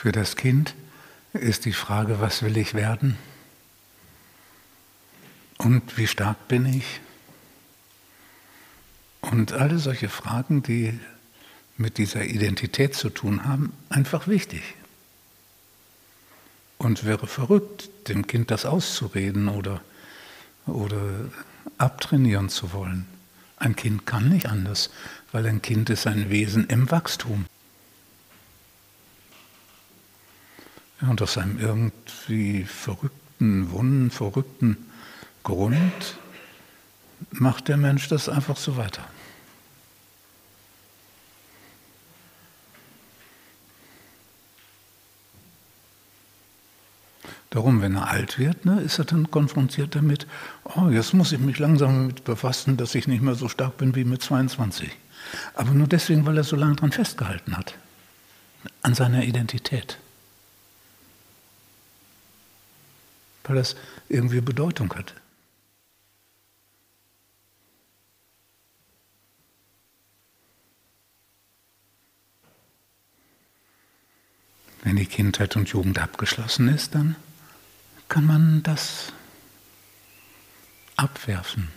Für das Kind ist die Frage, was will ich werden? Und wie stark bin ich? Und alle solche Fragen, die mit dieser Identität zu tun haben, einfach wichtig. Und wäre verrückt, dem Kind das auszureden oder, oder abtrainieren zu wollen. Ein Kind kann nicht anders, weil ein Kind ist ein Wesen im Wachstum. Ja, und aus einem irgendwie verrückten, wunden, verrückten Grund macht der Mensch das einfach so weiter. Darum, wenn er alt wird, ne, ist er dann konfrontiert damit, oh, jetzt muss ich mich langsam damit befassen, dass ich nicht mehr so stark bin wie mit 22. Aber nur deswegen, weil er so lange daran festgehalten hat, an seiner Identität. Weil das irgendwie Bedeutung hat. Wenn die Kindheit und Jugend abgeschlossen ist, dann kann man das abwerfen.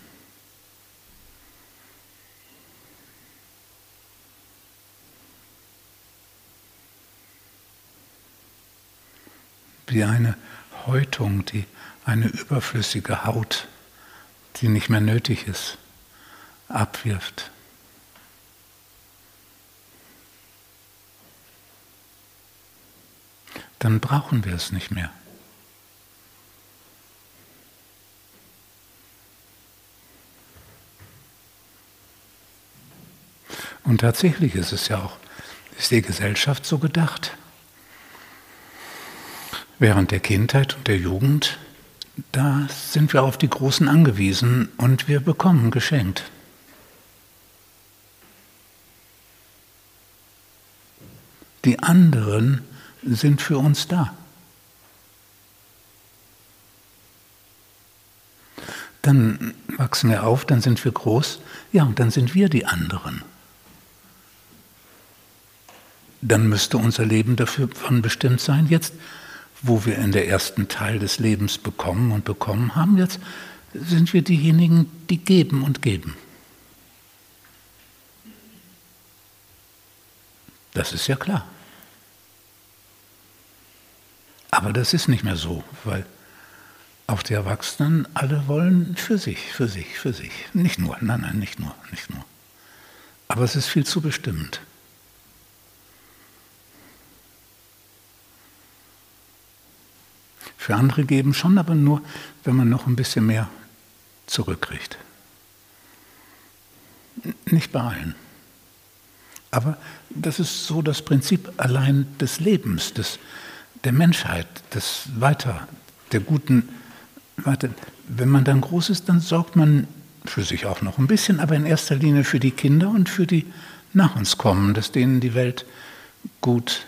Wie eine Häutung, die eine überflüssige Haut, die nicht mehr nötig ist, abwirft. Dann brauchen wir es nicht mehr. Und tatsächlich ist es ja auch, ist die Gesellschaft so gedacht. Während der Kindheit und der Jugend, da sind wir auf die Großen angewiesen und wir bekommen geschenkt. Die anderen sind für uns da. Dann wachsen wir auf, dann sind wir groß, ja, und dann sind wir die anderen dann müsste unser Leben dafür von bestimmt sein. Jetzt, wo wir in der ersten Teil des Lebens bekommen und bekommen haben, jetzt sind wir diejenigen, die geben und geben. Das ist ja klar. Aber das ist nicht mehr so, weil auch die Erwachsenen alle wollen für sich, für sich, für sich. Nicht nur, nein, nein, nicht nur, nicht nur. Aber es ist viel zu bestimmend. Für andere geben schon, aber nur, wenn man noch ein bisschen mehr zurückkriegt. Nicht bei allen. Aber das ist so das Prinzip allein des Lebens, des, der Menschheit, des Weiter, der guten Weiter. Wenn man dann groß ist, dann sorgt man für sich auch noch ein bisschen, aber in erster Linie für die Kinder und für die nach uns kommen, dass denen die Welt gut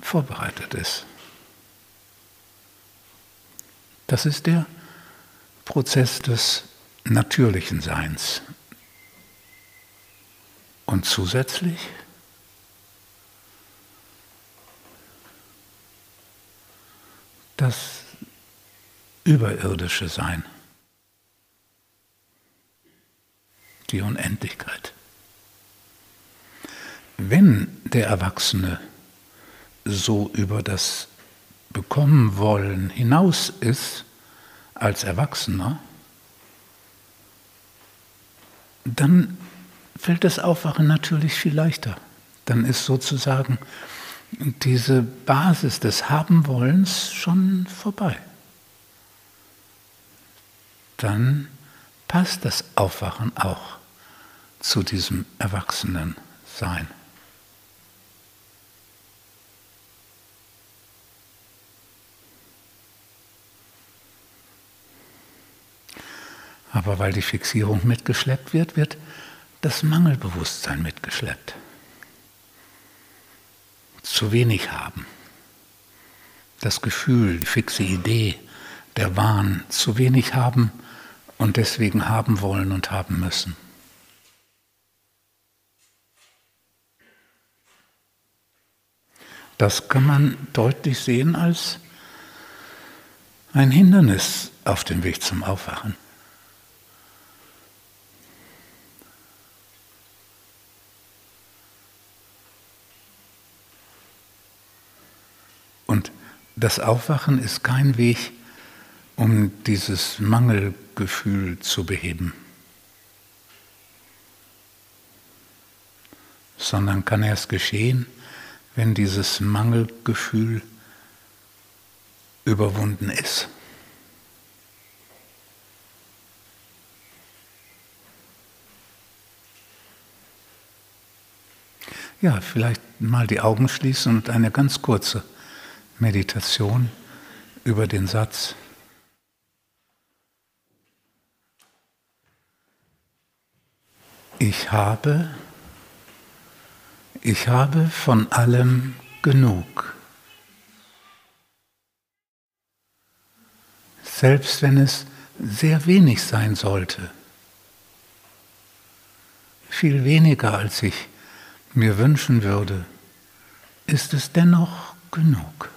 vorbereitet ist. Das ist der Prozess des natürlichen Seins. Und zusätzlich das überirdische Sein, die Unendlichkeit. Wenn der Erwachsene so über das bekommen wollen hinaus ist als Erwachsener, dann fällt das Aufwachen natürlich viel leichter. Dann ist sozusagen diese Basis des Habenwollens schon vorbei. Dann passt das Aufwachen auch zu diesem Erwachsenensein. Aber weil die Fixierung mitgeschleppt wird, wird das Mangelbewusstsein mitgeschleppt. Zu wenig haben. Das Gefühl, die fixe Idee, der Wahn, zu wenig haben und deswegen haben wollen und haben müssen. Das kann man deutlich sehen als ein Hindernis auf dem Weg zum Aufwachen. Und das Aufwachen ist kein Weg, um dieses Mangelgefühl zu beheben, sondern kann erst geschehen, wenn dieses Mangelgefühl überwunden ist. Ja, vielleicht mal die Augen schließen und eine ganz kurze Meditation über den Satz. Ich habe, ich habe von allem genug. Selbst wenn es sehr wenig sein sollte, viel weniger als ich mir wünschen würde, ist es dennoch genug.